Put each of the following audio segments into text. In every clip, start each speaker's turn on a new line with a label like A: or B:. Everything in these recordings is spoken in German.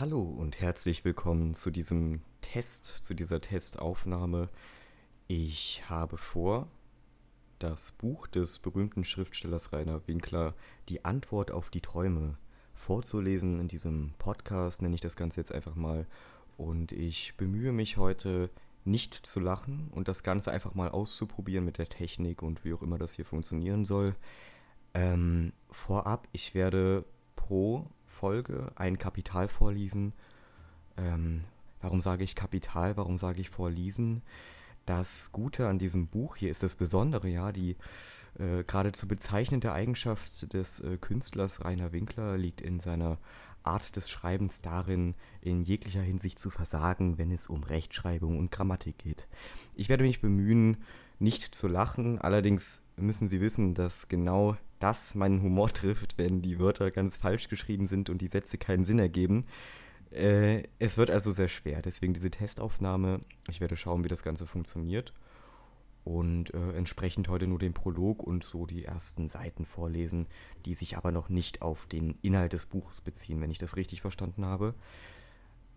A: Hallo und herzlich willkommen zu diesem Test, zu dieser Testaufnahme. Ich habe vor, das Buch des berühmten Schriftstellers Rainer Winkler, Die Antwort auf die Träume, vorzulesen in diesem Podcast, nenne ich das Ganze jetzt einfach mal. Und ich bemühe mich heute nicht zu lachen und das Ganze einfach mal auszuprobieren mit der Technik und wie auch immer das hier funktionieren soll. Ähm, vorab, ich werde pro Folge ein Kapital vorlesen. Ähm, warum sage ich Kapital? Warum sage ich vorlesen? Das Gute an diesem Buch hier ist das Besondere, ja, die äh, geradezu bezeichnende Eigenschaft des äh, Künstlers Rainer Winkler liegt in seiner Art des Schreibens darin, in jeglicher Hinsicht zu versagen, wenn es um Rechtschreibung und Grammatik geht. Ich werde mich bemühen, nicht zu lachen, allerdings müssen Sie wissen, dass genau das meinen Humor trifft, wenn die Wörter ganz falsch geschrieben sind und die Sätze keinen Sinn ergeben. Äh, es wird also sehr schwer, deswegen diese Testaufnahme. Ich werde schauen, wie das Ganze funktioniert. Und äh, entsprechend heute nur den Prolog und so die ersten Seiten vorlesen, die sich aber noch nicht auf den Inhalt des Buches beziehen, wenn ich das richtig verstanden habe.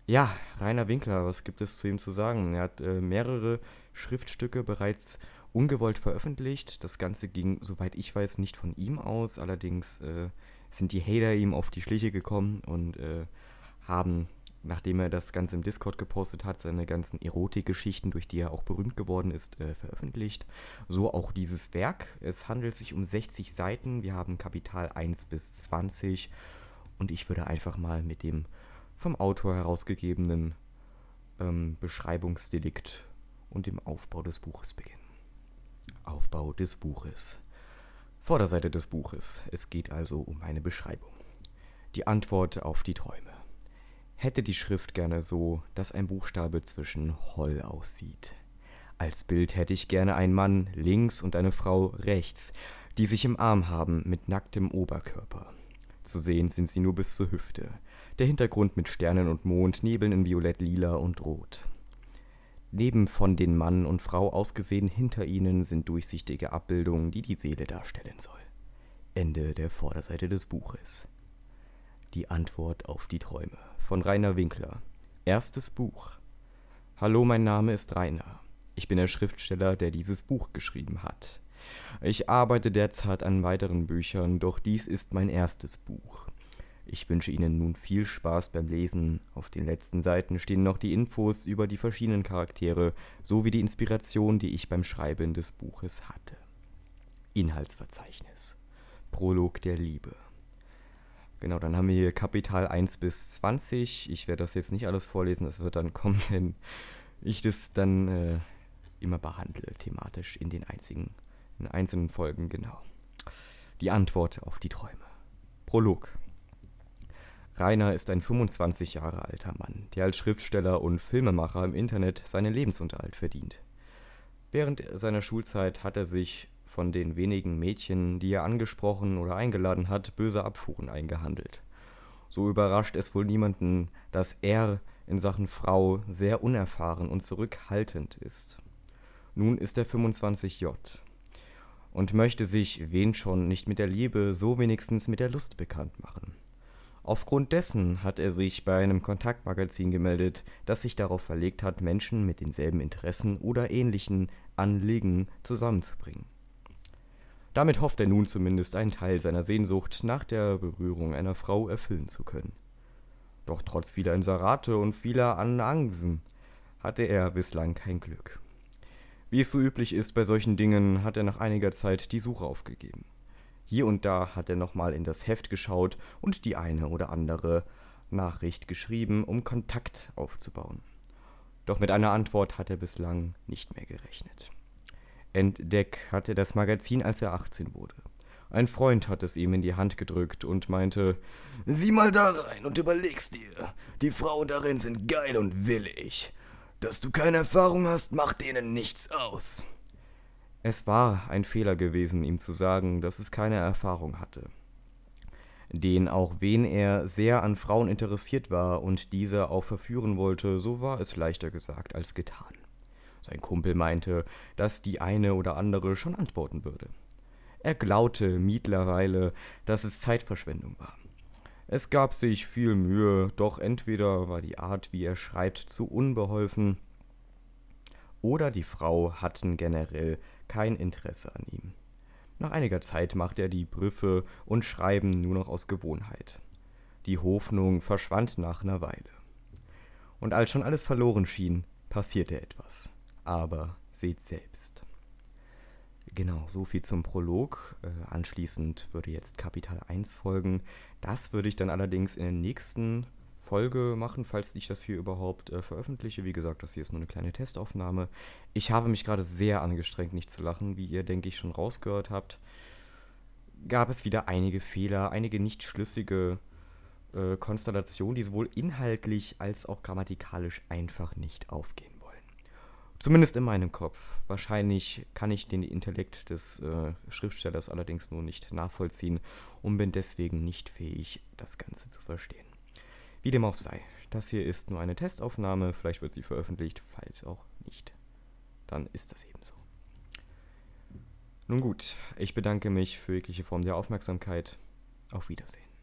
A: Ja, Rainer Winkler, was gibt es zu ihm zu sagen? Er hat äh, mehrere Schriftstücke bereits ungewollt veröffentlicht. Das Ganze ging, soweit ich weiß, nicht von ihm aus. Allerdings äh, sind die Hater ihm auf die Schliche gekommen und äh, haben, nachdem er das Ganze im Discord gepostet hat, seine ganzen Erotikgeschichten, durch die er auch berühmt geworden ist, äh, veröffentlicht. So auch dieses Werk. Es handelt sich um 60 Seiten. Wir haben Kapital 1 bis 20. Und ich würde einfach mal mit dem vom Autor herausgegebenen ähm, Beschreibungsdelikt und dem Aufbau des Buches beginnen. Aufbau des Buches. Vorderseite des Buches. Es geht also um eine Beschreibung. Die Antwort auf die Träume. Hätte die Schrift gerne so, dass ein Buchstabe zwischen Holl aussieht. Als Bild hätte ich gerne einen Mann links und eine Frau rechts, die sich im Arm haben mit nacktem Oberkörper. Zu sehen sind sie nur bis zur Hüfte. Der Hintergrund mit Sternen und Mond, Nebeln in Violett, Lila und Rot. Neben von den Mann und Frau ausgesehen hinter ihnen sind durchsichtige Abbildungen, die die Seele darstellen soll. Ende der Vorderseite des Buches. Die Antwort auf die Träume von Rainer Winkler. Erstes Buch. Hallo, mein Name ist Rainer. Ich bin der Schriftsteller, der dieses Buch geschrieben hat. Ich arbeite derzeit an weiteren Büchern, doch dies ist mein erstes Buch. Ich wünsche Ihnen nun viel Spaß beim Lesen. Auf den letzten Seiten stehen noch die Infos über die verschiedenen Charaktere sowie die Inspiration, die ich beim Schreiben des Buches hatte. Inhaltsverzeichnis. Prolog der Liebe. Genau, dann haben wir hier Kapital 1 bis 20. Ich werde das jetzt nicht alles vorlesen, das wird dann kommen, wenn ich das dann äh, immer behandle, thematisch in den einzigen, in einzelnen Folgen, genau. Die Antwort auf die Träume. Prolog. Rainer ist ein 25 Jahre alter Mann, der als Schriftsteller und Filmemacher im Internet seinen Lebensunterhalt verdient. Während seiner Schulzeit hat er sich von den wenigen Mädchen, die er angesprochen oder eingeladen hat, böse Abfuhren eingehandelt. So überrascht es wohl niemanden, dass er in Sachen Frau sehr unerfahren und zurückhaltend ist. Nun ist er 25J und möchte sich, wen schon, nicht mit der Liebe, so wenigstens mit der Lust bekannt machen. Aufgrund dessen hat er sich bei einem Kontaktmagazin gemeldet, das sich darauf verlegt hat, Menschen mit denselben Interessen oder ähnlichen Anliegen zusammenzubringen. Damit hofft er nun zumindest einen Teil seiner Sehnsucht nach der Berührung einer Frau erfüllen zu können. Doch trotz vieler Inserate und vieler Annangsen hatte er bislang kein Glück. Wie es so üblich ist bei solchen Dingen, hat er nach einiger Zeit die Suche aufgegeben. Hier und da hat er nochmal in das Heft geschaut und die eine oder andere Nachricht geschrieben, um Kontakt aufzubauen. Doch mit einer Antwort hat er bislang nicht mehr gerechnet. Entdeck hatte das Magazin, als er 18 wurde. Ein Freund hat es ihm in die Hand gedrückt und meinte, Sieh mal da rein und überlegst dir, die Frauen darin sind geil und willig. Dass du keine Erfahrung hast, macht denen nichts aus. Es war ein Fehler gewesen, ihm zu sagen, dass es keine Erfahrung hatte. Den auch wen er sehr an Frauen interessiert war und diese auch verführen wollte, so war es leichter gesagt als getan. Sein Kumpel meinte, dass die eine oder andere schon antworten würde. Er glaubte mittlerweile, dass es Zeitverschwendung war. Es gab sich viel Mühe, doch entweder war die Art, wie er schreibt, zu unbeholfen, oder die Frau hatten generell kein Interesse an ihm. Nach einiger Zeit machte er die Briefe und Schreiben nur noch aus Gewohnheit. Die Hoffnung verschwand nach einer Weile. Und als schon alles verloren schien, passierte etwas. Aber seht selbst. Genau, so viel zum Prolog. Äh, anschließend würde jetzt Kapital 1 folgen. Das würde ich dann allerdings in der nächsten Folge machen, falls ich das hier überhaupt äh, veröffentliche. Wie gesagt, das hier ist nur eine kleine Testaufnahme. Ich habe mich gerade sehr angestrengt, nicht zu lachen, wie ihr, denke ich, schon rausgehört habt. Gab es wieder einige Fehler, einige nicht schlüssige äh, Konstellationen, die sowohl inhaltlich als auch grammatikalisch einfach nicht aufgehen wollen. Zumindest in meinem Kopf. Wahrscheinlich kann ich den Intellekt des äh, Schriftstellers allerdings nur nicht nachvollziehen und bin deswegen nicht fähig, das Ganze zu verstehen. Wie dem auch sei, das hier ist nur eine Testaufnahme, vielleicht wird sie veröffentlicht, falls auch nicht. Dann ist das eben so. Nun gut, ich bedanke mich für jegliche Form der Aufmerksamkeit. Auf Wiedersehen.